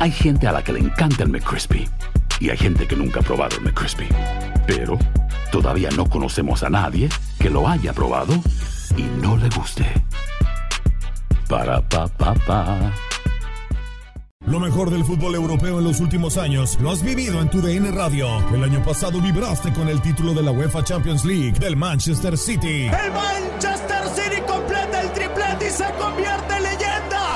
Hay gente a la que le encanta el McCrispy y hay gente que nunca ha probado el McCrispy. Pero todavía no conocemos a nadie que lo haya probado y no le guste. Para pa pa pa. Lo mejor del fútbol europeo en los últimos años lo has vivido en tu DN Radio. El año pasado vibraste con el título de la UEFA Champions League del Manchester City. El Manchester City completa el triplete y se convierte.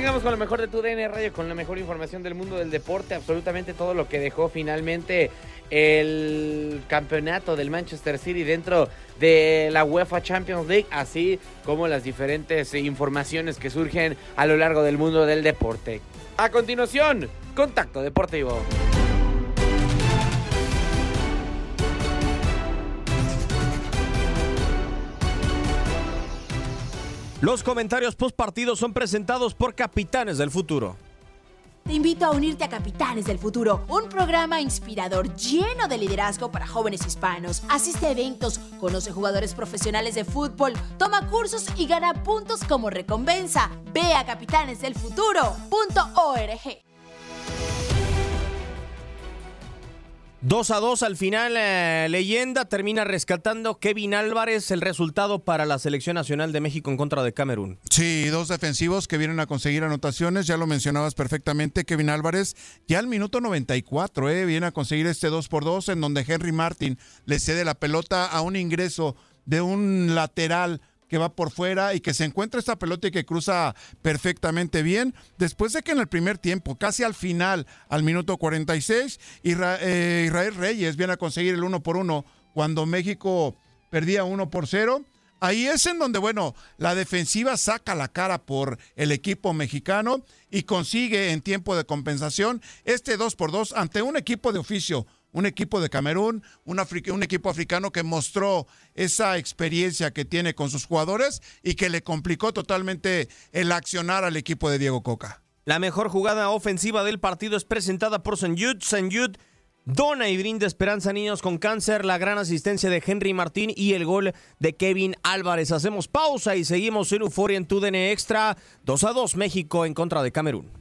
Arrancamos con lo mejor de tu DN Radio, con la mejor información del mundo del deporte, absolutamente todo lo que dejó finalmente el campeonato del Manchester City dentro de la UEFA Champions League, así como las diferentes informaciones que surgen a lo largo del mundo del deporte. A continuación, Contacto Deportivo. Los comentarios post partido son presentados por Capitanes del Futuro. Te invito a unirte a Capitanes del Futuro, un programa inspirador lleno de liderazgo para jóvenes hispanos. Asiste a eventos, conoce jugadores profesionales de fútbol, toma cursos y gana puntos como recompensa. Ve a capitanesdelfuturo.org. 2 a 2 al final, eh, leyenda termina rescatando Kevin Álvarez el resultado para la selección nacional de México en contra de Camerún. Sí, dos defensivos que vienen a conseguir anotaciones, ya lo mencionabas perfectamente, Kevin Álvarez, ya al minuto 94, eh, viene a conseguir este 2 por 2 en donde Henry Martin le cede la pelota a un ingreso de un lateral que va por fuera y que se encuentra esta pelota y que cruza perfectamente bien. Después de que en el primer tiempo, casi al final, al minuto 46, Isra eh, Israel Reyes viene a conseguir el uno por uno cuando México perdía uno por cero. Ahí es en donde, bueno, la defensiva saca la cara por el equipo mexicano y consigue en tiempo de compensación este 2 por 2 ante un equipo de oficio un equipo de Camerún, un, equipo africano que mostró esa experiencia que tiene con sus jugadores y que le complicó totalmente el accionar al equipo de Diego Coca. La mejor jugada ofensiva del partido es presentada por San Yud. San Yud dona y brinda esperanza a niños con cáncer, la gran asistencia de Henry Martín y el gol de Kevin Álvarez. Hacemos pausa y seguimos en Euforia en TUDN Extra. 2 a 2 México en contra de Camerún.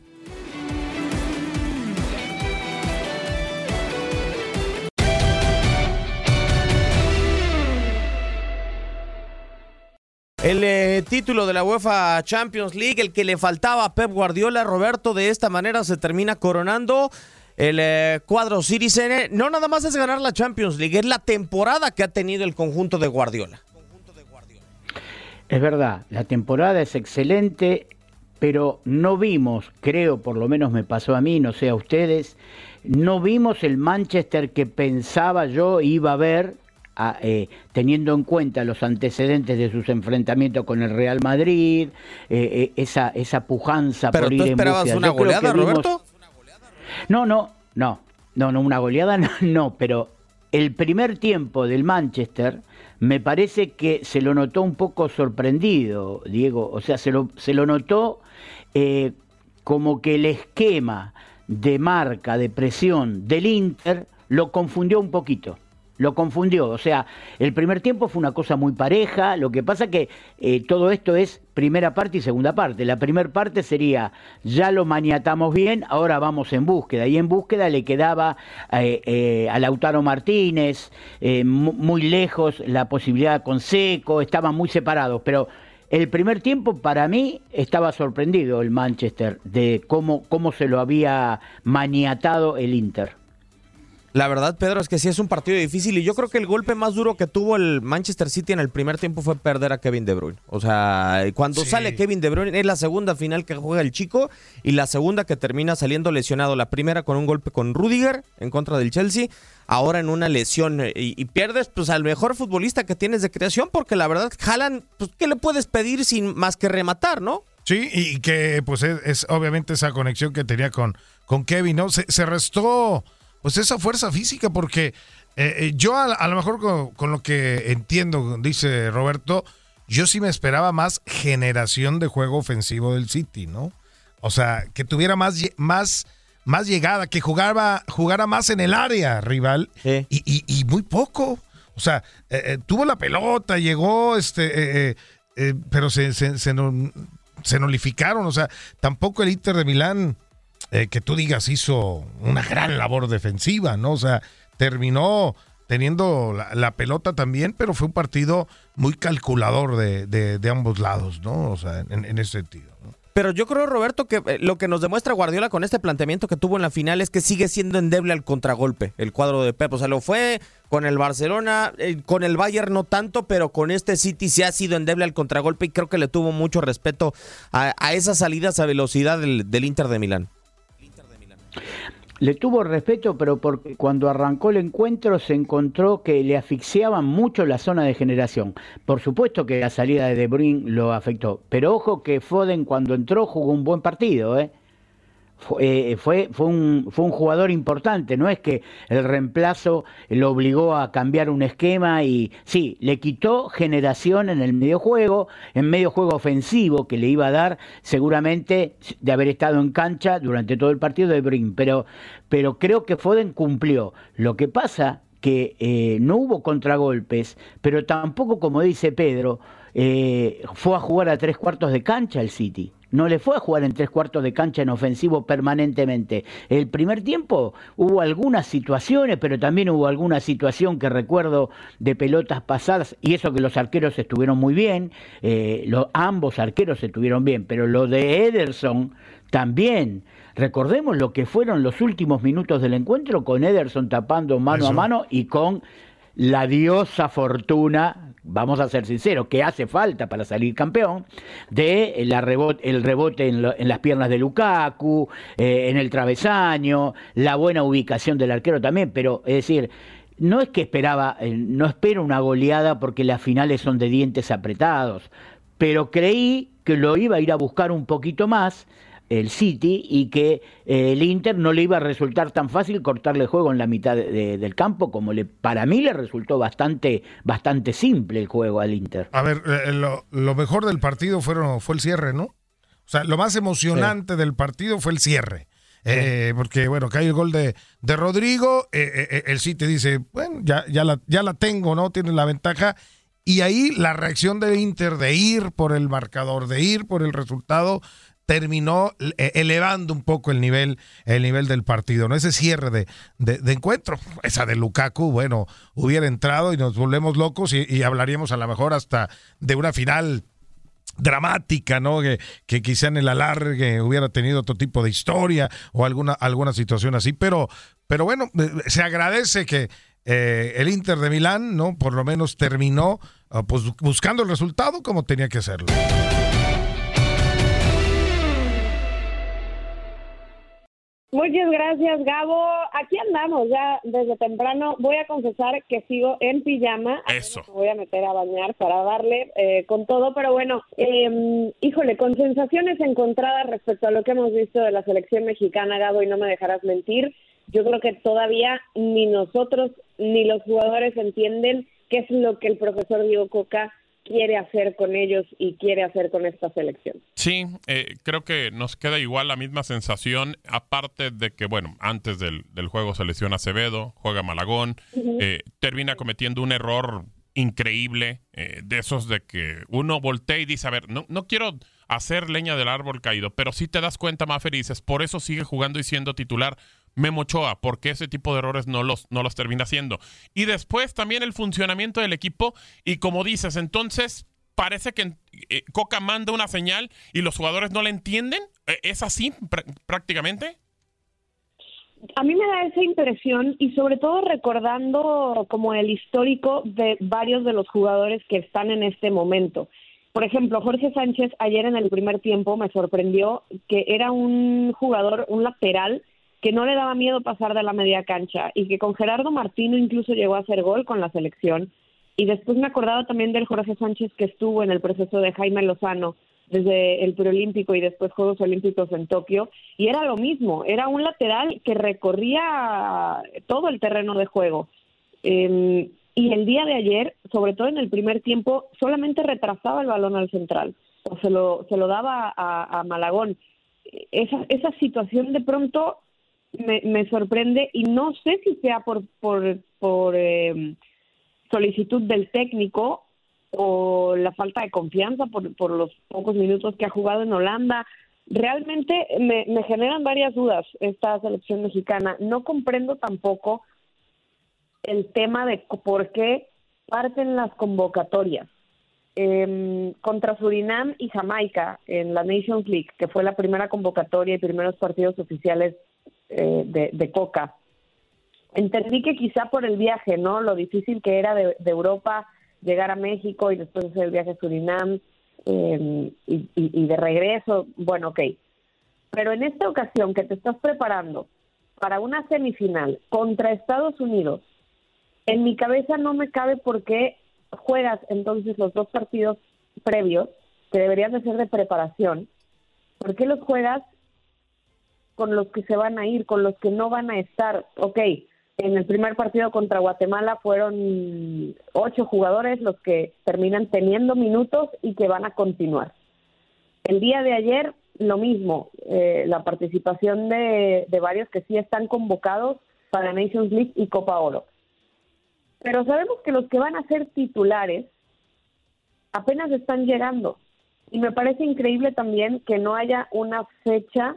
El eh, título de la UEFA Champions League, el que le faltaba a Pep Guardiola, Roberto, de esta manera se termina coronando el eh, cuadro Citizen. No nada más es ganar la Champions League, es la temporada que ha tenido el conjunto de Guardiola. Es verdad, la temporada es excelente, pero no vimos, creo, por lo menos me pasó a mí, no sé a ustedes, no vimos el Manchester que pensaba yo iba a ver a, eh, teniendo en cuenta los antecedentes de sus enfrentamientos con el Real Madrid, eh, eh, esa, esa pujanza ¿Pero por ir en esperabas búsqueda. una goleada, vimos- Roberto? No, no, no, no, no, una goleada no, no, pero el primer tiempo del Manchester me parece que se lo notó un poco sorprendido, Diego, o sea, se lo, se lo notó como que el esquema de marca, de presión del Inter lo confundió un poquito. Lo confundió, o sea, el primer tiempo fue una cosa muy pareja, lo que pasa que eh, todo esto es primera parte y segunda parte. La primera parte sería, ya lo maniatamos bien, ahora vamos en búsqueda, y en búsqueda le quedaba eh, eh, a Lautaro Martínez, mu- muy lejos la posibilidad con Seco, estaban muy separados, pero el primer tiempo para mí estaba sorprendido el Manchester de cómo, cómo se lo había maniatado el Inter. La verdad, Pedro, es que sí es un partido difícil y yo creo que el golpe más duro que tuvo el Manchester City en el primer tiempo fue perder a Kevin De Bruyne. O sea, cuando Sí. sale Kevin De Bruyne es la segunda final que juega el chico y la segunda que termina saliendo lesionado. La primera con un golpe con Rudiger en contra del Chelsea, ahora en una lesión eh, y, y pierdes pues al mejor futbolista que tienes de creación porque la verdad, Haaland, pues ¿qué le puedes pedir sin más que rematar, no? Sí, y que pues es, es obviamente esa conexión que tenía con, con Kevin, ¿no? Se, se restó pues esa fuerza física porque eh, eh, yo a, a lo mejor con, con lo que entiendo, dice Roberto, yo sí me esperaba más generación de juego ofensivo del City, ¿no? O sea, que tuviera más, más, más llegada, que jugara, jugara más en el área rival y, y- y muy poco. O sea, eh, tuvo la pelota, llegó, este, eh, pero se, se, se, no- se nullificaron. O sea, tampoco el Inter de Milán, eh, que tú digas, hizo una gran labor defensiva, ¿no? O sea, terminó teniendo la, pelota también, pero fue un partido muy calculador de, de- de ambos lados, ¿no? O sea, en, ese sentido. Pero yo creo, Roberto, que eh, lo que nos demuestra Guardiola con este planteamiento que tuvo en la final es que sigue siendo endeble al contragolpe, el cuadro de Pep. O sea, lo fue con el Barcelona, eh, con el Bayern no tanto, pero con este City sí ha sido endeble al contragolpe y creo que le tuvo mucho respeto a, a esas salidas a velocidad del Inter de Milán. Le tuvo respeto, pero porque cuando arrancó el encuentro se encontró que le asfixiaban mucho la zona de generación. Por supuesto que la salida de De Bruyne lo afectó, pero ojo que Foden cuando entró jugó un buen partido, ¿eh? Fue, eh, fue, fue, un, fue un jugador importante, no es que el reemplazo lo obligó a cambiar un esquema y sí, le quitó generación en el medio juego, en medio juego ofensivo que le iba a dar seguramente de haber estado en cancha durante todo el partido de Brin, pero, pero creo que Foden cumplió. Lo que pasa que eh, no hubo contragolpes, pero tampoco, como dice Pedro, eh, fue a jugar a tres cuartos de cancha el City. No le fue a jugar en tres cuartos de cancha en ofensivo permanentemente. El primer tiempo hubo algunas situaciones, pero también hubo alguna situación que recuerdo de pelotas pasadas, y eso que los arqueros estuvieron muy bien, eh, ambos arqueros estuvieron bien, pero lo de Ederson también. Recordemos lo que fueron los últimos minutos del encuentro con Ederson tapando mano a mano y con la diosa fortuna, vamos a ser sinceros, que hace falta para salir campeón, de la rebot- el rebote en, lo- en las piernas de Lukaku, eh, en el travesaño, la buena ubicación del arquero también, pero es decir, no es que esperaba, eh, no espero una goleada porque las finales son de dientes apretados, pero creí que lo iba a ir a buscar un poquito más el City y que eh, el Inter no le iba a resultar tan fácil cortarle juego en la mitad de- de- del campo como le para mí le resultó bastante bastante simple el juego al Inter. A ver, eh, lo, lo mejor del partido fueron, fue el cierre, ¿no? O sea, lo más emocionante del partido fue el cierre. Eh, porque, bueno, cae el gol de, de Rodrigo, eh, eh, eh, el City dice, bueno, ya, ya, la, ya la tengo, ¿no? Tiene la ventaja. Y ahí la reacción del Inter de ir por el marcador, de ir por el resultado, terminó eh, elevando un poco el nivel, el nivel del partido, ¿no? Ese cierre de, de- encuentro, esa de Lukaku, bueno, hubiera entrado y nos volvemos locos y, y hablaríamos a lo mejor hasta de una final dramática, ¿no? Que, que quizá en el alargue hubiera tenido otro tipo de historia o alguna, alguna situación así, pero, pero bueno, eh, se agradece que eh, el Inter de Milán, ¿no? Por lo menos terminó ah, pues, buscando el resultado como tenía que hacerlo. Muchas gracias, Gabo. Aquí andamos ya desde temprano. Voy a confesar que sigo en pijama. Eso. Me voy a meter a bañar para darle eh, con todo, pero bueno, eh, híjole, con sensaciones encontradas respecto a lo que hemos visto de la selección mexicana, Gabo, y no me dejarás mentir. Yo creo que todavía ni nosotros ni los jugadores entienden qué es lo que el profesor Diego Coca quiere hacer con ellos y quiere hacer con esta selección. Sí, eh, creo que nos queda igual la misma sensación, aparte de que, bueno, antes del, del juego se lesiona Acevedo, juega Malagón, eh, termina cometiendo un error increíble, eh, de esos de que uno voltea y dice, a ver, no, no quiero hacer leña del árbol caído, pero sí te das cuenta, Mafer, y dices, por eso sigue jugando y siendo titular Memo Ochoa, porque ese tipo de errores no los, no los termina haciendo. Y después también el funcionamiento del equipo, y como dices, entonces parece que eh, Coca manda una señal y los jugadores no la entienden. Eh, ¿Es así pr- prácticamente? A mí me da esa impresión y sobre todo recordando como el histórico de varios de los jugadores que están en este momento. Por ejemplo, Jorge Sánchez ayer en el primer tiempo me sorprendió que era un jugador, un lateral que no le daba miedo pasar de la media cancha y que con Gerardo Martino incluso llegó a hacer gol con la selección. Y después me acordaba también del Jorge Sánchez que estuvo en el proceso de Jaime Lozano desde el preolímpico y después Juegos Olímpicos en Tokio, y era lo mismo, era un lateral que recorría todo el terreno de juego. Eh, y el día de ayer, sobre todo en el primer tiempo, solamente retrasaba el balón al central, o se lo, se lo daba a, a Malagón. Esa, esa situación de pronto me, me sorprende y no sé si sea por, por, por eh, solicitud del técnico o la falta de confianza por, por los pocos minutos que ha jugado en Holanda. Realmente me, me generan varias dudas esta selección mexicana. No comprendo tampoco el tema de por qué parten las convocatorias. Eh, contra Surinam y Jamaica en la Nations League, que fue la primera convocatoria y primeros partidos oficiales eh, de, Coca. Entendí que quizá por el viaje, ¿no? Lo difícil que era de, de Europa llegar a México y después hacer el viaje a Surinam eh, y, y, y de regreso, bueno, ok. Pero en esta ocasión que te estás preparando para una semifinal contra Estados Unidos, en mi cabeza no me cabe por qué juegas entonces los dos partidos previos, que deberían de ser de preparación, ¿por qué los juegas con los que se van a ir, con los que no van a estar? Ok, en el primer partido contra Guatemala fueron ocho jugadores los que terminan teniendo minutos y que van a continuar. El día de ayer, lo mismo, eh, la participación de, de varios que sí están convocados para Nations League y Copa Oro. Pero sabemos que los que van a ser titulares apenas están llegando. Y me parece increíble también que no haya una fecha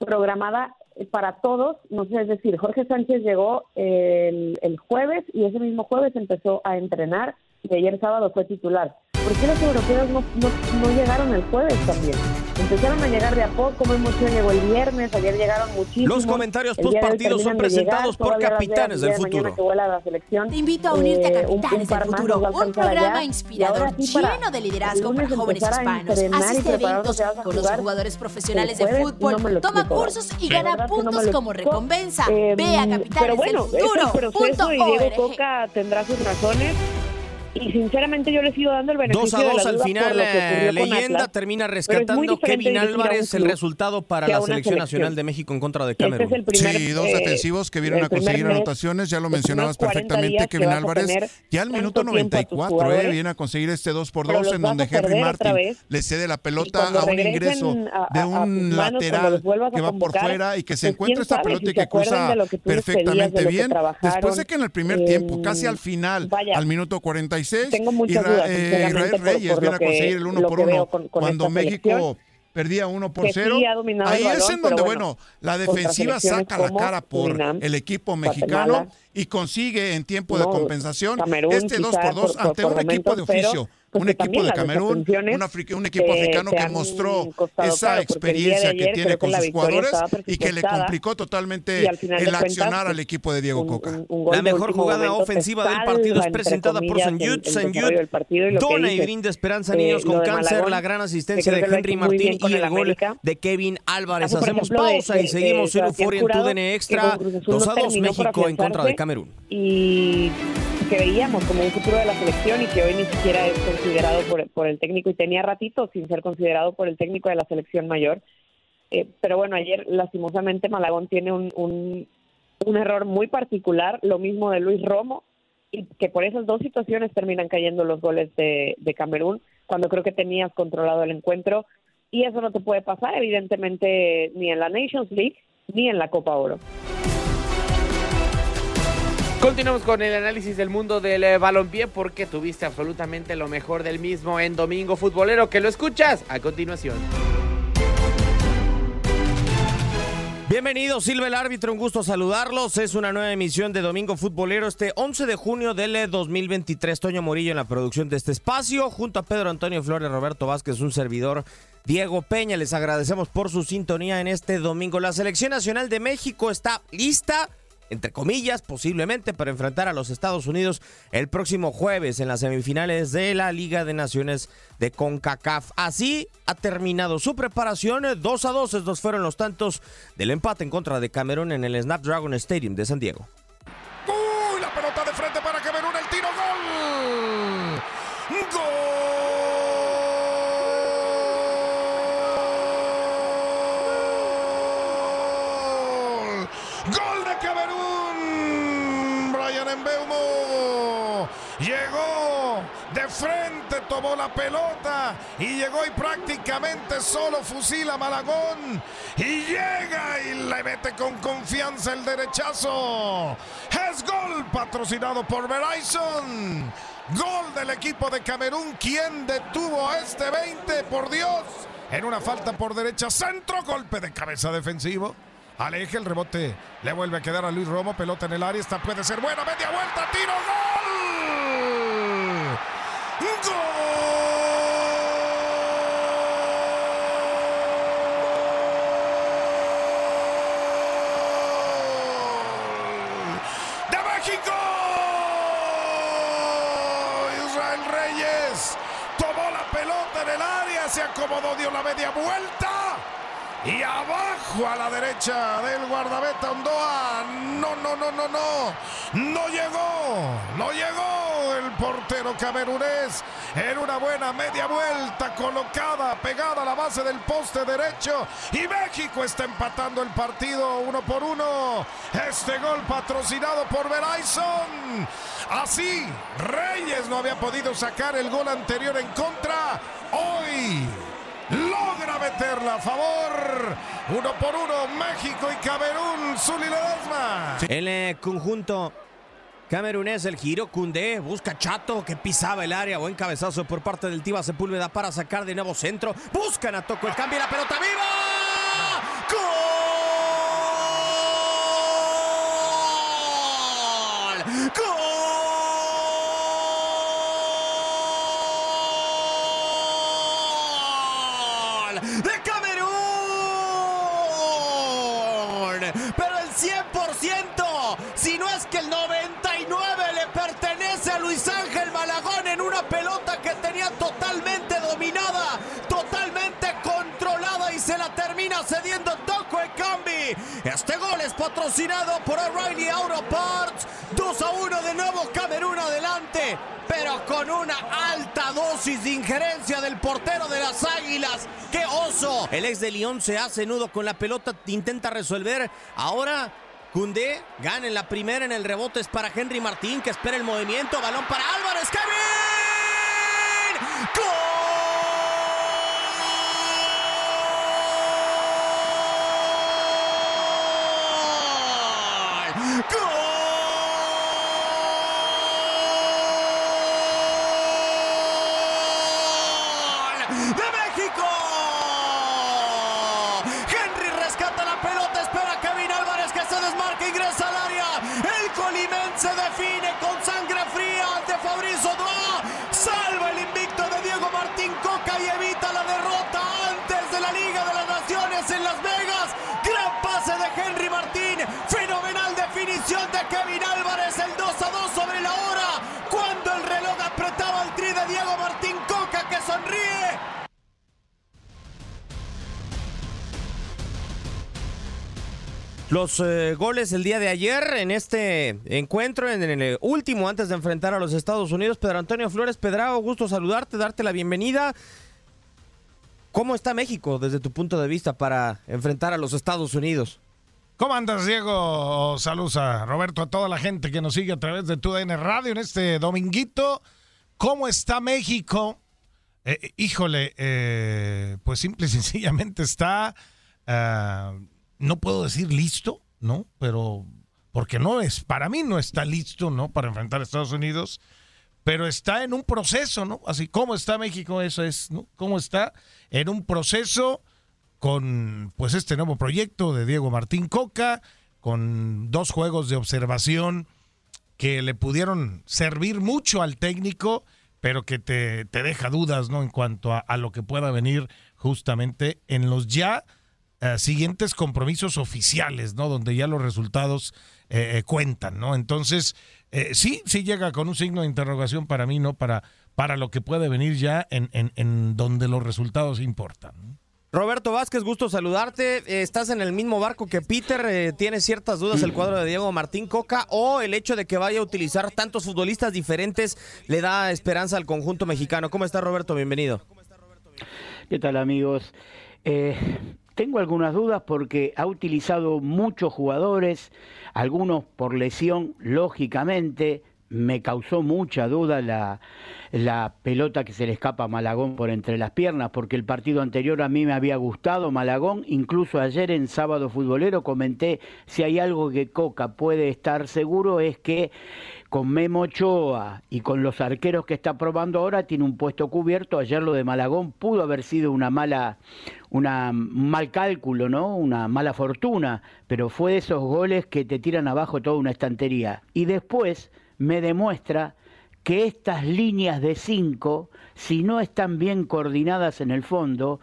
programada para todos, no sé, es decir, Jorge Sánchez llegó el, el jueves y ese mismo jueves empezó a entrenar y ayer sábado fue titular. ¿Por qué los europeos no, no, no llegaron el jueves también? Empezaron a llegar de a poco, Memo Ochoa llegó el viernes, ayer llegaron muchísimos. Los comentarios hoy postpartidos son presentados llegar, por capitanes de- del futuro. la selección. Te invito a unirte a Eh, un- un Capitanes del Futuro, un programa allá. Inspirador sí, lleno de liderazgo para jóvenes hispanos. Asiste a eventos, conoce jugar jugadores profesionales de fútbol, no toma cursos y gana no puntos como recompensa. Eh, Ve a pero Capitanes bueno, del Futuro. es el proceso punto y Diego. Coca tendrá sus razones. Y sinceramente yo le sigo dando el beneficio 2 a de la 2 al final, eh, leyenda Atlas. termina rescatando Kevin a Álvarez el resultado para a la selección selección. nacional de México en contra de este Camerún. es el primer, Sí, dos eh, defensivos que vienen el a conseguir mes, anotaciones, ya lo mencionabas 40 perfectamente, Kevin a Álvarez, ya al minuto tiempo a tus 94, eh, viene a conseguir este 2 por pero 2 los en donde a Henry Martin le cede la pelota a un ingreso a- de a- a un lateral a que va por fuera y que se pues, encuentra esta pelota y que cruza perfectamente bien. Después de que en el primer tiempo, Eh, casi al final, al minuto 46, tengo muchas Isra- dudas, eh, Israel Reyes por viene a conseguir el 1 lo por que 1 veo con- con cuando México perdía 1 por Que sí 0. ha dominado Ahí el es balón, en donde, bueno, la defensiva saca la cara por Surinam, el equipo mexicano Guatemala, y consigue en tiempo de No, compensación Camerún este 2 quizá por 2 por- ante por un equipo de momentos, pero, oficio, pues, un equipo de Camerún, un, equipo africano que mostró esa experiencia que tiene con sus jugadores y que le complicó totalmente el cuentas, accionar al pues, equipo de Diego Coca. un gol La mejor jugada ofensiva del partido es presentada por comillas, San el- Jude. el San desarrollo del partido y lo que Dona y brinda esperanza, niños, con cáncer, Malagón, la gran asistencia de Henry Martín y el gol de Kevin Álvarez. Hacemos pausa y seguimos en Euforia en TUDN Extra. con Cruz Azul 2 no a 2 terminó por México en contra de. Camerún. Y que veíamos como un futuro de la selección y que hoy ni siquiera es considerado por, por el técnico y tenía ratito sin ser considerado por el técnico de la selección mayor. Eh, pero bueno, ayer lastimosamente Malagón tiene un, un, error muy particular, lo mismo de Luis Romo, y que por esas dos situaciones terminan cayendo los goles de Camerún, cuando creo que tenías controlado el encuentro, y eso no te puede pasar evidentemente ni en la Nations League ni en la Copa Oro. Continuamos con el análisis del mundo del eh, balompié porque tuviste absolutamente lo mejor del mismo en Domingo Futbolero, que lo escuchas a continuación. Bienvenido, Silva el árbitro, un gusto saludarlos. Es una nueva emisión de Domingo Futbolero este 11 de junio del eh, 2023. Toño Morillo en la producción de este espacio, junto a Pedro Antonio Flores, Roberto Vázquez, un servidor, Diego Peña. Les agradecemos por su sintonía en este domingo. La Selección Nacional de México está lista entre comillas, posiblemente para enfrentar a los Estados Unidos el próximo jueves en las semifinales de la Liga de Naciones de CONCACAF. Así ha terminado su preparación. 2 a 2, estos fueron los tantos del empate en contra de Camerún en el Snapdragon Stadium de San Diego. ¡Uy! La pelota de frente para Camerún, el tiro, gol. ¡Gol! ¡Gol de Camerún! Brian Mbeumo llegó de la pelota y llegó y prácticamente solo fusila Malagón y llega y le mete con confianza el derechazo. Es gol patrocinado por Verizon. Gol del equipo de Camerún. ¿Quién detuvo a este 20? Por Dios. En una falta por derecha, centro, golpe de cabeza defensivo. Aleje el rebote. Le vuelve a quedar a Luis Romo. Pelota en el área. Esta puede ser buena. Media vuelta. Tiro. Gol. De México. Israel Reyes tomó la pelota en el área. Se acomodó. Dio la media vuelta. Y abajo a la derecha del guardameta Ondoa. No, no, no, no, no. No llegó. No llegó portero camerunés. En una buena media vuelta colocada, pegada a la base del poste derecho. Y México está empatando el partido uno por uno. Este gol patrocinado por Verizon. Así, Reyes no había podido sacar el gol anterior en contra. Hoy logra meterla a favor. Uno por uno, México y Camerún. Zuli Ledesma. El conjunto camerunés, el giro Cundé, busca Chato que pisaba el área. Buen cabezazo por parte del Tiva Sepúlveda para sacar de nuevo centro. Buscan a Toco el cambio y la pelota viva. ¡Gol! ¡Gol! Termina cediendo Toco Ekambi. Este gol es patrocinado por O'Reilly Auto Parts. 2 a 1 de nuevo Camerún adelante, pero con una alta dosis de injerencia del portero de las Águilas. ¡Qué oso! El ex de León se hace nudo con la pelota, intenta resolver. Ahora Cundé gana en la primera, en el rebote es para Henry Martín que espera el movimiento. Balón para Álvarez. ¡Kevin! ¡Gol! ¡Gol! ¡De México! Henry rescata la pelota, espera a Kevin Álvarez que se desmarca, ingresa al área. El Colimense define con sangre fría ante Fabrizio Doa. Salva el invicto de Diego Martín Coca y evita la derrota antes de la Liga de las Naciones en Las Vegas. Gran pase de Henry Martín. Fenomenal definición de Álvarez. El 2 a 2 sobre la hora. Cuando el reloj apretaba el tri de Diego Martín Coca que sonríe. Los eh, goles el día de ayer en este encuentro, en, el último antes de enfrentar a los Estados Unidos. Pedro Antonio Flores Pedrao, gusto saludarte, darte la bienvenida. ¿Cómo está México desde tu punto de vista para enfrentar a los Estados Unidos? ¿Cómo andas, Diego? Saludos a Roberto, a toda la gente que nos sigue a través de TUDN Radio en este dominguito. ¿Cómo está México? Eh, híjole, eh, pues simple y sencillamente está... Ah, no puedo decir listo, ¿no? Pero porque no es, para mí no está listo, ¿no? Para enfrentar a Estados Unidos, pero está en un proceso, ¿no? Así como está México, eso es, ¿no? ¿Cómo está? En un proceso con, pues, este nuevo proyecto de Diego Martín Coca, con dos juegos de observación que le pudieron servir mucho al técnico, pero que te, te deja dudas, ¿no? En cuanto a, lo que pueda venir justamente en los ya eh, siguientes compromisos oficiales, ¿no? Donde ya los resultados eh, eh, cuentan, ¿no? Entonces, sí, sí llega con un signo de interrogación para mí, ¿no? Para, para lo que puede venir ya en, en, donde los resultados importan. Roberto Vázquez, gusto saludarte. Estás en el mismo barco que Peter. ¿Tienes ciertas dudas el cuadro de Diego Martín Coca o el hecho de que vaya a utilizar tantos futbolistas diferentes le da esperanza al conjunto mexicano? ¿Cómo está Roberto? Bienvenido. ¿Qué tal amigos? Tengo algunas dudas porque ha utilizado muchos jugadores, algunos por lesión, lógicamente. Me causó mucha duda la, la pelota que se le escapa a Malagón por entre las piernas, porque el partido anterior a mí me había gustado Malagón, incluso ayer en sábado futbolero comenté si hay algo que Coca puede estar seguro es que con Memo Ochoa y con los arqueros que está probando ahora tiene un puesto cubierto. Ayer lo de Malagón pudo haber sido una mala, una, un mal cálculo, ¿no? Una mala fortuna, pero fue de esos goles que te tiran abajo toda una estantería. Y después me demuestra que estas líneas de cinco, si no están bien coordinadas en el fondo,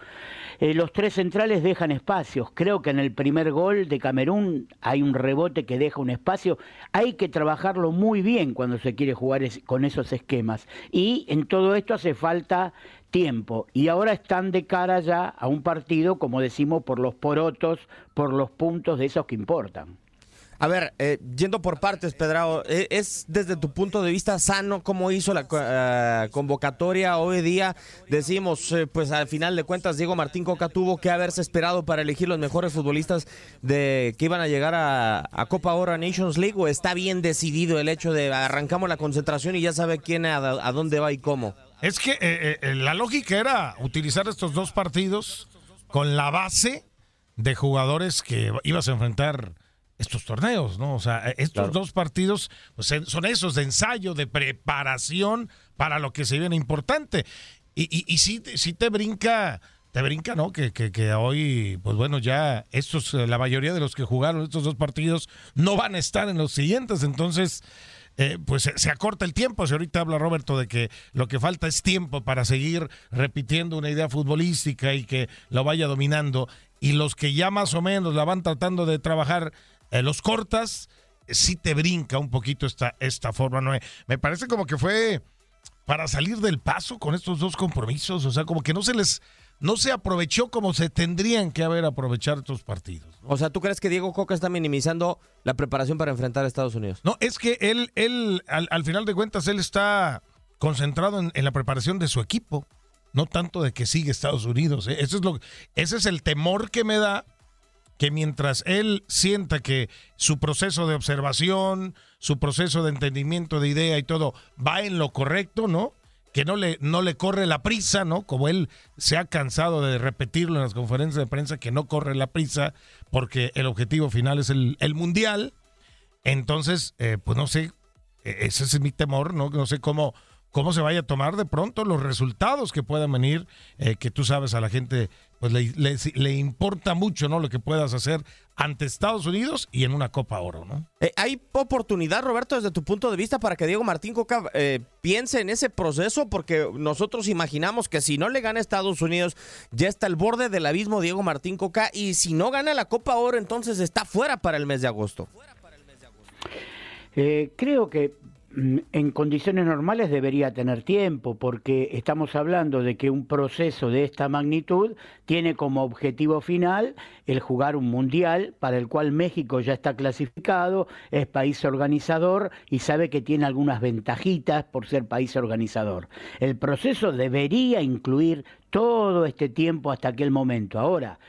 eh, los tres centrales dejan espacios. Creo que en el primer gol de Camerún hay un rebote que deja un espacio. Hay que trabajarlo muy bien cuando se quiere jugar con esos esquemas. Y en todo esto hace falta tiempo. Y ahora están de cara ya a un partido, como decimos, por los porotos, por los puntos de esos que importan. A ver, eh, yendo por partes, Pedrao, eh, ¿es desde tu punto de vista sano cómo hizo la eh, convocatoria hoy día? Decimos, pues al final de cuentas, Diego Martín Coca tuvo que haberse esperado para elegir los mejores futbolistas de que iban a llegar a, Copa Oro Nations League, o está bien decidido el hecho de arrancamos la concentración y ya sabe quién a, a dónde va y cómo. Es que la lógica era utilizar estos dos partidos con la base de jugadores que ibas a enfrentar estos torneos, ¿no? O sea, estos dos partidos pues, son esos de ensayo, de preparación para lo que se viene importante. Y, y, y sí, te brinca, te brinca, ¿no? Que, que, que, hoy, pues bueno, ya estos, la mayoría de los que jugaron estos dos partidos no van a estar en los siguientes, entonces... Eh, pues se, acorta el tiempo. Si ahorita habla Roberto de que lo que falta es tiempo para seguir repitiendo una idea futbolística y que lo vaya dominando. Y los que ya más o menos la van tratando de trabajar, eh, los cortas, sí te brinca un poquito esta, esta forma. ¿no? Me parece como que fue para salir del paso con estos dos compromisos. O sea, como que no se les. No se aprovechó como se tendrían que haber aprovechado estos partidos. O sea, ¿tú crees que Diego Coca está minimizando la preparación para enfrentar a Estados Unidos? No, es que él, él al, final de cuentas, él está concentrado en, la preparación de su equipo, no tanto de que sigue Estados Unidos. ¿eh? Eso es lo, ese es el temor que me da que mientras él sienta que su proceso de observación, su proceso de entendimiento de idea y todo va en lo correcto, ¿no? Que no le, no le corre la prisa, ¿no? Como él se ha cansado de repetirlo en las conferencias de prensa, que no corre la prisa porque el objetivo final es el, mundial. Entonces, eh, pues no sé, e, ese es mi temor, ¿no? No sé cómo, cómo se vaya a tomar de pronto los resultados que puedan venir, eh, que tú sabes a la gente pues le, le, importa mucho no lo que puedas hacer ante Estados Unidos y en una Copa Oro, ¿no? Eh, ¿Hay oportunidad, Roberto, desde tu punto de vista, para que Diego Martín Coca eh, piense en ese proceso? Porque nosotros imaginamos que si no le gana Estados Unidos, ya está al borde del abismo Diego Martín Coca, y si no gana la Copa Oro, entonces está fuera para el mes de agosto. Eh, creo que en condiciones normales debería tener tiempo, porque estamos hablando de que un proceso de esta magnitud tiene como objetivo final el jugar un mundial para el cual México ya está clasificado, es país organizador y sabe que tiene algunas ventajitas por ser país organizador. El proceso debería incluir todo este tiempo hasta aquel momento. Ahora,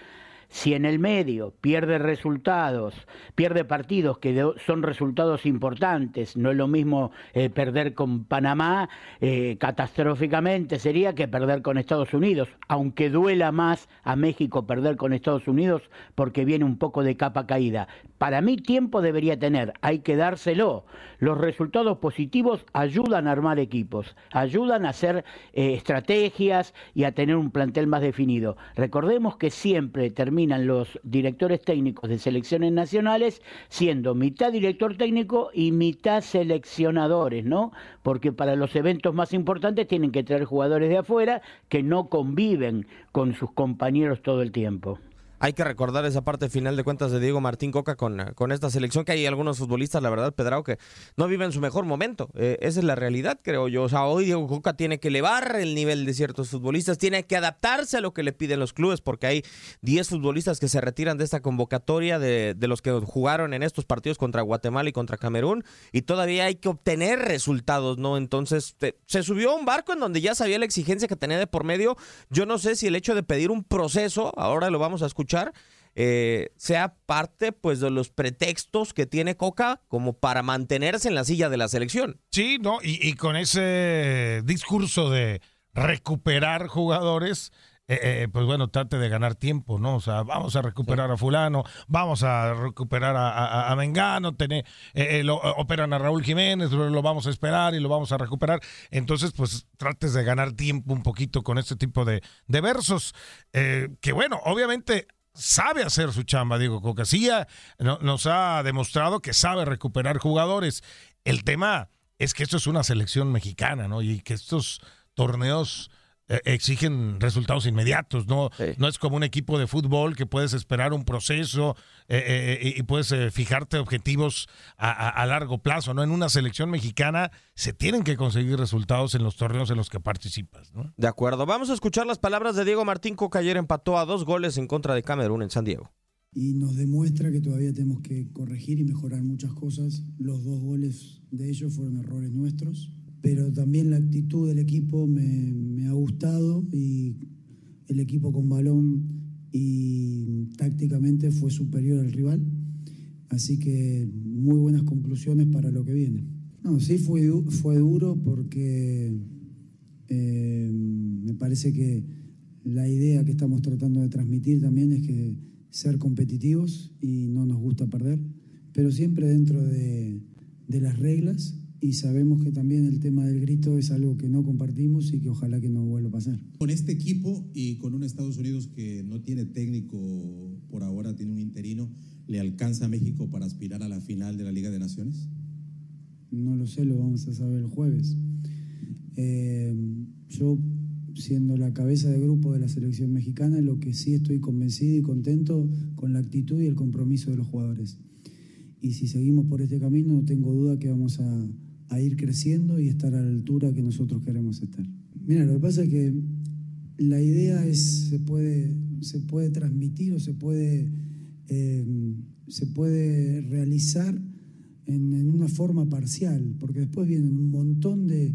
si en el medio pierde resultados, pierde partidos que son resultados importantes, no es lo mismo eh, perder con Panamá eh, catastróficamente sería que perder con Estados Unidos, aunque duela más a México perder con Estados Unidos porque viene un poco de capa caída. Para mí tiempo debería tener, hay que dárselo. Los resultados positivos ayudan a armar equipos, ayudan a hacer eh, estrategias y a tener un plantel más definido. Recordemos que siempre termina los directores técnicos de selecciones nacionales siendo mitad director técnico y mitad seleccionadores, ¿no? Porque para los eventos más importantes tienen que traer jugadores de afuera que no conviven con sus compañeros todo el tiempo hay que recordar esa parte final de cuentas de Diego Martín Coca con, con esta selección, que hay algunos futbolistas, la verdad, Pedrao, que no viven su mejor momento. Eh, esa es la realidad, creo yo. O sea, hoy Diego Coca tiene que elevar el nivel de ciertos futbolistas, tiene que adaptarse a lo que le piden los clubes, porque hay 10 futbolistas que se retiran de esta convocatoria de, de los que jugaron en estos partidos contra Guatemala y contra Camerún, y todavía hay que obtener resultados, ¿no? Entonces, se subió a un barco en donde ya sabía la exigencia que tenía de por medio. Yo no sé si el hecho de pedir un proceso, ahora lo vamos a escuchar, eh, sea parte pues de los pretextos que tiene Coca como para mantenerse en la silla de la selección. Sí, no, y, con ese discurso de recuperar jugadores, eh, eh, pues bueno, trate de ganar tiempo, ¿no? O sea, vamos a recuperar a fulano, vamos a recuperar a, a, Mengano, tener, operan a Raúl Jiménez, lo, vamos a esperar y lo vamos a recuperar. Entonces, pues trates de ganar tiempo un poquito con este tipo de, de versos, que bueno, obviamente sabe hacer su chamba, digo, Cocasilla nos ha demostrado que sabe recuperar jugadores. El tema es que esto es una selección mexicana, ¿no? Y que estos torneos exigen resultados inmediatos, ¿no? No es como un equipo de fútbol que puedes esperar un proceso eh, eh, y puedes fijarte objetivos a, largo plazo, ¿no? En una selección mexicana se tienen que conseguir resultados en los torneos en los que participas, ¿no? De acuerdo. Vamos a escuchar las palabras de Diego Martín Coca. Ayer empató a dos goles en contra de Camerún en San Diego. Y nos demuestra que todavía tenemos que corregir y mejorar muchas cosas. Los dos goles de ellos fueron errores nuestros pero también la actitud del equipo me, ha gustado y el equipo con balón y tácticamente fue superior al rival. Así que muy buenas conclusiones para lo que viene. No, sí fue, fue duro porque eh, me parece que la idea que estamos tratando de transmitir también es que ser competitivos y no nos gusta perder, pero siempre dentro de, de las reglas y sabemos que también el tema del grito es algo que no compartimos y que ojalá que no vuelva a pasar. Con este equipo y con un Estados Unidos que no tiene técnico por ahora, tiene un interino, ¿le alcanza a México para aspirar a la final de la Liga de Naciones? No lo sé, lo vamos a saber el jueves. Eh, yo, siendo la cabeza de grupo de la selección mexicana, lo que sí estoy convencido y contento con la actitud y el compromiso de los jugadores. Y si seguimos por este camino, no tengo duda que vamos a, a ir creciendo y estar a la altura que nosotros queremos estar. Mira, lo que pasa es que la idea es, se puede, se puede transmitir o se puede, eh, se puede realizar en, en, una forma parcial, porque después vienen un montón de,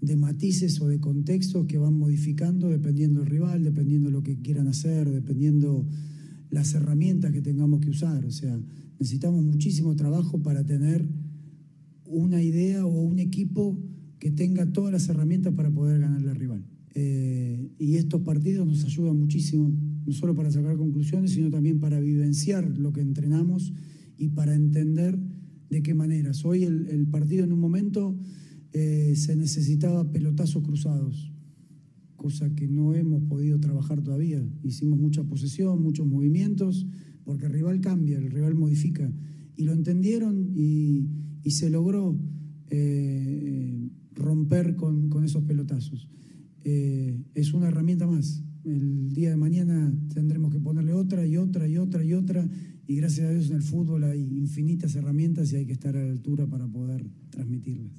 de, matices o de contextos que van modificando dependiendo del rival, dependiendo de lo que quieran hacer, dependiendo las herramientas que tengamos que usar. O sea, necesitamos muchísimo trabajo para tener una idea o un equipo que tenga todas las herramientas para poder ganarle al rival. Eh, y estos partidos nos ayudan muchísimo, no solo para sacar conclusiones, sino también para vivenciar lo que entrenamos y para entender de qué maneras. Hoy el, partido en un momento eh, se necesitaba pelotazos cruzados, cosa que no hemos podido trabajar todavía. Hicimos mucha posesión, muchos movimientos, porque el rival cambia, el rival modifica. Y lo entendieron y, y se logró eh, romper con, con, esos pelotazos. Eh, es una herramienta más. El día de mañana tendremos que ponerle otra y otra y otra y otra. Y gracias a Dios en el fútbol hay infinitas herramientas y hay que estar a la altura para poder transmitirlas.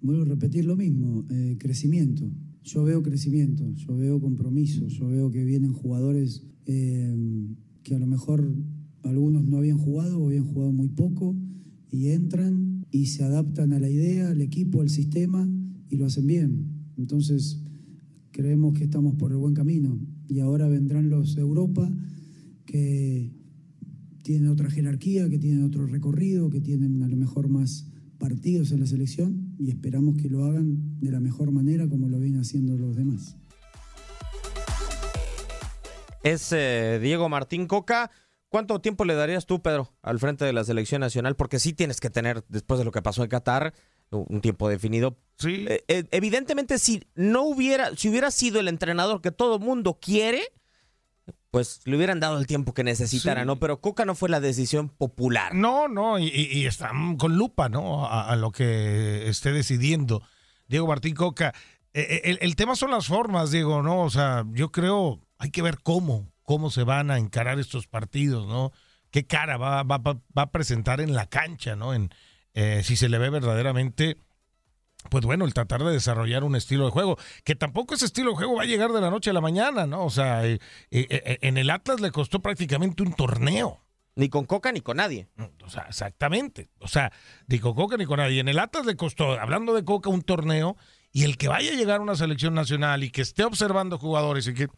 Vuelvo a repetir lo mismo, eh, crecimiento. Yo veo crecimiento, yo veo compromiso, yo veo que vienen jugadores eh, que a lo mejor algunos no habían jugado o habían jugado muy poco y entran y se adaptan a la idea, al equipo, al sistema y lo hacen bien. Entonces, creemos que estamos por el buen camino y ahora vendrán los de Europa que tienen otra jerarquía, que tienen otro recorrido, que tienen a lo mejor más partidos en la selección y esperamos que lo hagan de la mejor manera como lo vienen haciendo los demás. Es eh, Diego Martín Coca. ¿Cuánto tiempo le darías tú, Pedro, al frente de la selección nacional? Porque sí tienes que tener, después de lo que pasó en Qatar, un tiempo definido. Sí. Eh, eh, evidentemente, si no hubiera, si hubiera sido el entrenador que todo mundo quiere, pues le hubieran dado el tiempo que necesitara, Sí. ¿no? Pero Coca no fue la decisión popular. No, no, y, y- están con lupa, ¿no? A, a lo que esté decidiendo Diego Martín Coca. Eh, El, el tema son las formas, Diego, ¿no? O sea, yo creo, hay que ver cómo, cómo se van a encarar estos partidos, ¿no? Qué cara va, va- va- va a presentar en la cancha, ¿no? En, eh, si se le ve verdaderamente pues bueno, el tratar de desarrollar un estilo de juego, que tampoco ese estilo de juego va a llegar de la noche a la mañana, ¿no? O sea, eh, eh, eh, en el Atlas le costó prácticamente un torneo. Ni con Coca ni con nadie. O sea, exactamente. O sea, ni con Coca ni con nadie. En el Atlas le costó, hablando de Coca, un torneo, y el que vaya a llegar a una selección nacional y que esté observando jugadores y que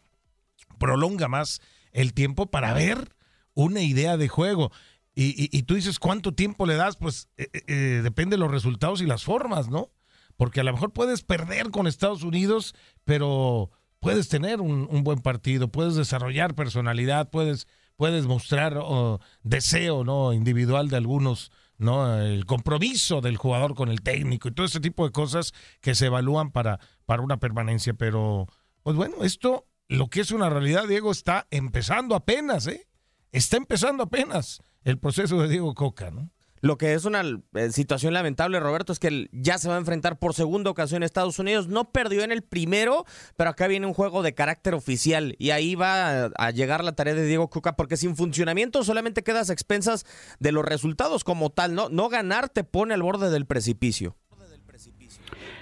prolonga más el tiempo para ver una idea de juego. Y, tú dices, ¿cuánto tiempo le das? Pues eh, eh, eh, depende de los resultados y las formas, ¿no? Porque a lo mejor puedes perder con Estados Unidos, pero puedes tener un, buen partido, puedes desarrollar personalidad, puedes, puedes mostrar deseo ¿no? individual de algunos, ¿no? el compromiso del jugador con el técnico y todo ese tipo de cosas que se evalúan para, para una permanencia. Pero, pues bueno, esto, lo que es una realidad, Diego, está empezando apenas, ¿eh? Está empezando apenas el proceso de Diego Coca, ¿no? Lo que es una eh, situación lamentable, Roberto, es que ya se va a enfrentar por segunda ocasión a Estados Unidos. No perdió en el primero, pero acá viene un juego de carácter oficial. Y ahí va a, llegar la tarea de Diego Coca, porque sin funcionamiento solamente quedas a expensas de los resultados como tal. No, no ganar te pone al borde del precipicio.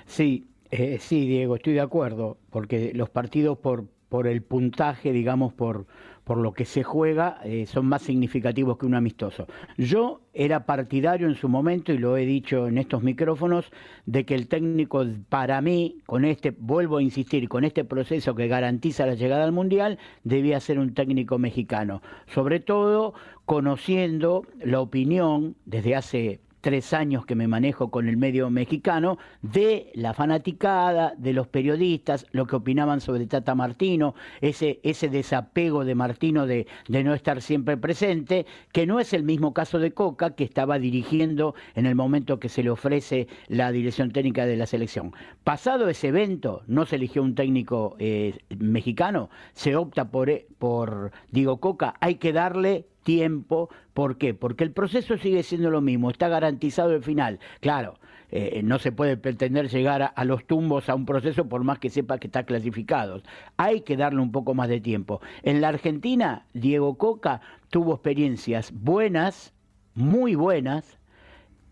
Sí, eh, sí, Diego, estoy de acuerdo, porque los partidos por, por el puntaje, digamos, por, por lo que se juega, eh, son más significativos que un amistoso. Yo era partidario en su momento, y lo he dicho en estos micrófonos, de que el técnico, para mí, con este, vuelvo a insistir, con este proceso que garantiza la llegada al Mundial, debía ser un técnico mexicano. Sobre todo conociendo la opinión desde hace tres años que me manejo con el medio mexicano, de la fanaticada, de los periodistas, lo que opinaban sobre Tata Martino, ese, ese desapego de Martino de, de no estar siempre presente, que no es el mismo caso de Coca, que estaba dirigiendo en el momento que se le ofrece la dirección técnica de la selección. Pasado ese evento, no se eligió un técnico eh, mexicano, se opta por, eh, por Diego Coca, hay que darle tiempo. ¿Por qué? Porque el proceso sigue siendo lo mismo, está garantizado el final. Claro, eh, no se puede pretender llegar a, a, los tumbos a un proceso por más que sepa que está clasificado. Hay que darle un poco más de tiempo. En la Argentina, Diego Coca tuvo experiencias buenas, muy buenas,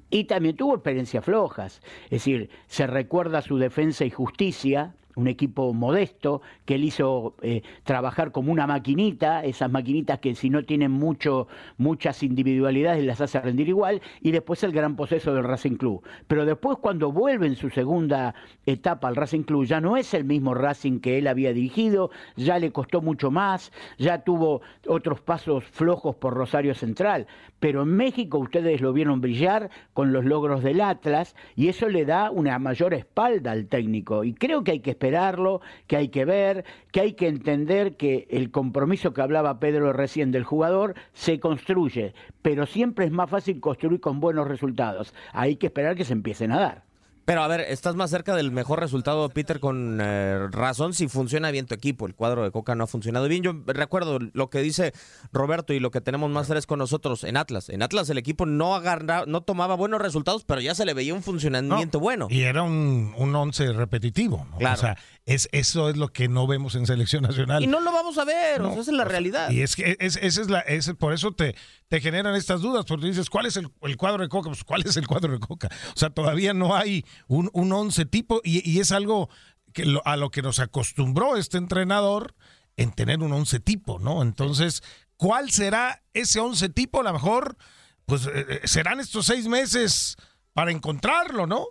y también tuvo experiencias flojas. Es decir, se recuerda su defensa y justicia, un equipo modesto que él hizo eh, trabajar como una maquinita, esas maquinitas que si no tienen mucho, muchas individualidades las hace rendir igual, y después el gran proceso del Racing Club. Pero después cuando vuelve en su segunda etapa al Racing Club, ya no es el mismo Racing que él había dirigido, ya le costó mucho más, ya tuvo otros pasos flojos por Rosario Central, pero en México ustedes lo vieron brillar con los logros del Atlas, y eso le da una mayor espalda al técnico, y creo que hay que esperar esperarlo, que hay que ver, que hay que entender que el compromiso que hablaba Pedro recién del jugador se construye, pero siempre es más fácil construir con buenos resultados. Hay que esperar que se empiecen a dar. Pero a ver, estás más cerca del mejor resultado, Peter, con eh, razón si funciona bien tu equipo. El cuadro de Coca no ha funcionado bien. Yo recuerdo lo que dice Roberto y lo que tenemos más fresco con nosotros en Atlas. En Atlas el equipo no agarra, no tomaba buenos resultados, pero ya se le veía un funcionamiento bueno. Y era un, un once repetitivo. ¿no? Claro. O sea, es, eso es lo que no vemos en selección nacional. Y no lo vamos a ver, o sea, esa es la realidad. Y es que es, esa es la, es, por eso te, te generan estas dudas, porque dices, ¿cuál es el, el cuadro de Coca? Pues, ¿cuál es el cuadro de Coca? O sea, todavía no hay un, un once tipo y, y es algo que lo- a lo que nos acostumbró este entrenador en tener un once tipo, ¿no? Entonces, ¿cuál será ese once tipo? A lo mejor, pues eh, eh, serán estos seis meses para encontrarlo, ¿no?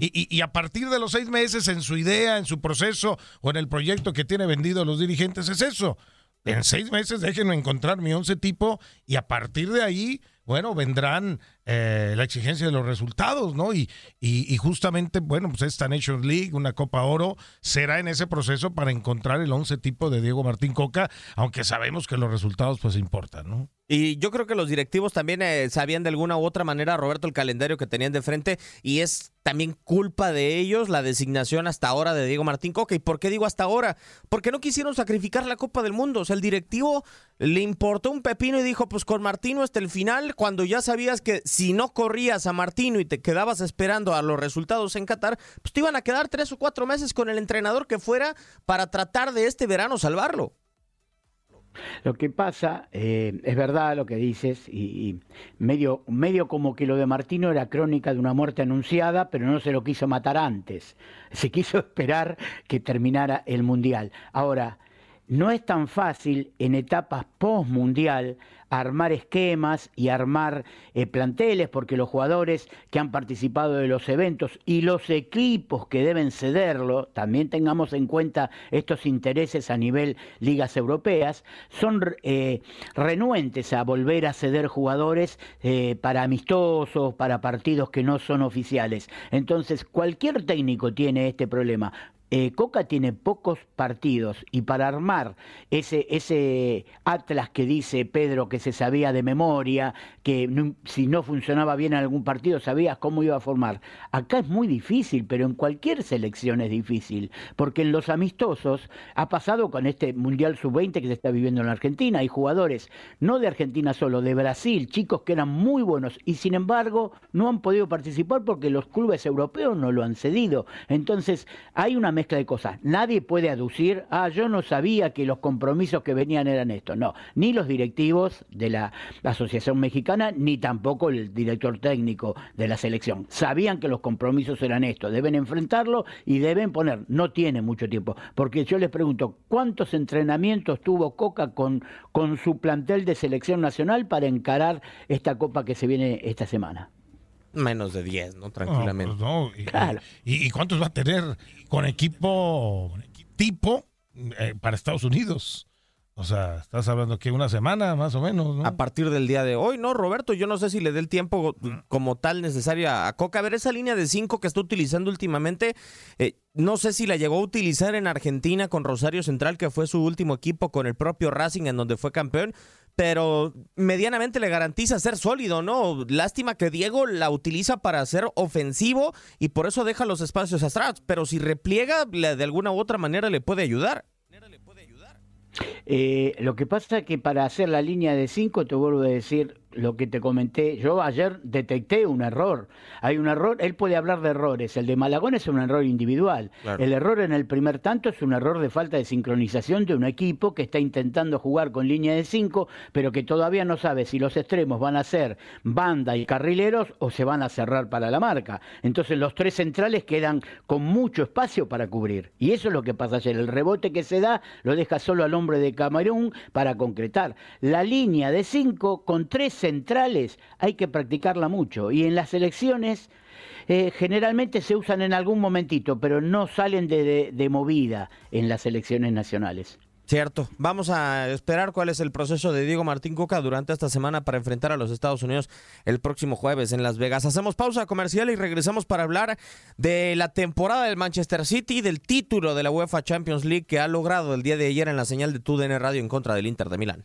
Y, y- y a partir de los seis meses en su idea, en su proceso o en el proyecto que tiene vendido los dirigentes es eso. En seis meses déjenme encontrar mi once tipo y a partir de ahí, bueno, vendrán eh, la exigencia de los resultados, ¿no? Y, y, y justamente, bueno, pues esta Nations League, una Copa Oro, será en ese proceso para encontrar el once tipo de Diego Martín Coca, aunque sabemos que los resultados pues importan, ¿no? Y yo creo que los directivos también eh, sabían de alguna u otra manera, Roberto, el calendario que tenían de frente y es también culpa de ellos la designación hasta ahora de Diego Martín Coca. ¿Y por qué digo hasta ahora? Porque no quisieron sacrificar la Copa del Mundo. O sea, el directivo le importó un pepino y dijo, pues con Martino hasta el final, cuando ya sabías que si no corrías a Martino y te quedabas esperando a los resultados en Qatar, pues te iban a quedar tres o cuatro meses con el entrenador que fuera para tratar de este verano salvarlo. Lo que pasa, eh, es verdad lo que dices, y, y medio, medio como que lo de Martino era crónica de una muerte anunciada, pero no se lo quiso matar antes. Se quiso esperar que terminara el Mundial. Ahora, no es tan fácil en etapas post-mundial armar esquemas y armar eh, planteles, porque los jugadores que han participado de los eventos y los equipos que deben cederlo, también tengamos en cuenta estos intereses a nivel ligas europeas, son eh, renuentes a volver a ceder jugadores eh, para amistosos, para partidos que no son oficiales. Entonces, cualquier técnico tiene este problema. Eh, Coca tiene pocos partidos y para armar ese, ese Atlas que dice Pedro que se sabía de memoria, que si no funcionaba bien en algún partido sabías cómo iba a formar. Acá es muy difícil, pero en cualquier selección es difícil, porque en los amistosos ha pasado con este Mundial Sub-20 que se está viviendo en la Argentina. Hay jugadores, no de Argentina solo, de Brasil, chicos que eran muy buenos y sin embargo no han podido participar porque los clubes europeos no lo han cedido. Entonces hay una mezcla de cosas. Nadie puede aducir, ah, yo no sabía que los compromisos que venían eran estos. No, ni los directivos de la Asociación Mexicana, ni tampoco el director técnico de la selección. Sabían que los compromisos eran estos. Deben enfrentarlo y deben poner. No tiene mucho tiempo. Porque yo les pregunto, ¿cuántos entrenamientos tuvo Coca con, con su plantel de selección nacional para encarar esta copa que se viene esta semana? Menos de 10, ¿no? Tranquilamente. No, pues no, y- y, y cuántos va a tener con equipo tipo eh, para Estados Unidos? O sea, estás hablando que una semana más o menos, ¿no? A partir del día de hoy, ¿no, Roberto? Yo no sé si le dé el tiempo como tal necesario a Coca. A ver, esa línea de cinco que está utilizando últimamente, eh, no sé si la llegó a utilizar en Argentina con Rosario Central, que fue su último equipo con el propio Racing, en donde fue campeón, pero medianamente le garantiza ser sólido, ¿no? Lástima que Diego la utiliza para ser ofensivo y por eso deja los espacios atrás, pero si repliega, de alguna u otra manera le puede ayudar. Eh, lo que pasa es que para hacer la línea de 5, te vuelvo a decir lo que te comenté, yo ayer detecté un error. Hay un error, él puede hablar de errores, el de Malagón es un error individual. Claro. El error en el primer tanto es un error de falta de sincronización de un equipo que está intentando jugar con línea de 5, pero que todavía no sabe si los extremos van a ser banda y carrileros o se van a cerrar para la marca. Entonces los tres centrales quedan con mucho espacio para cubrir. Y eso es lo que pasa ayer. El rebote que se da lo deja solo al hombre de Camerún para concretar. La línea de 5 con tres centrales hay que practicarla mucho. Y en las elecciones eh, generalmente se usan en algún momentito, pero no salen de, movida en las elecciones nacionales. Cierto. Vamos a esperar cuál es el proceso de Diego Martín Coca durante esta semana para enfrentar a los Estados Unidos el próximo jueves en Las Vegas. Hacemos pausa comercial y regresamos para hablar de la temporada del Manchester City, del título de la UEFA Champions League que ha logrado el día de ayer en la señal de TUDN Radio en contra del Inter de Milán.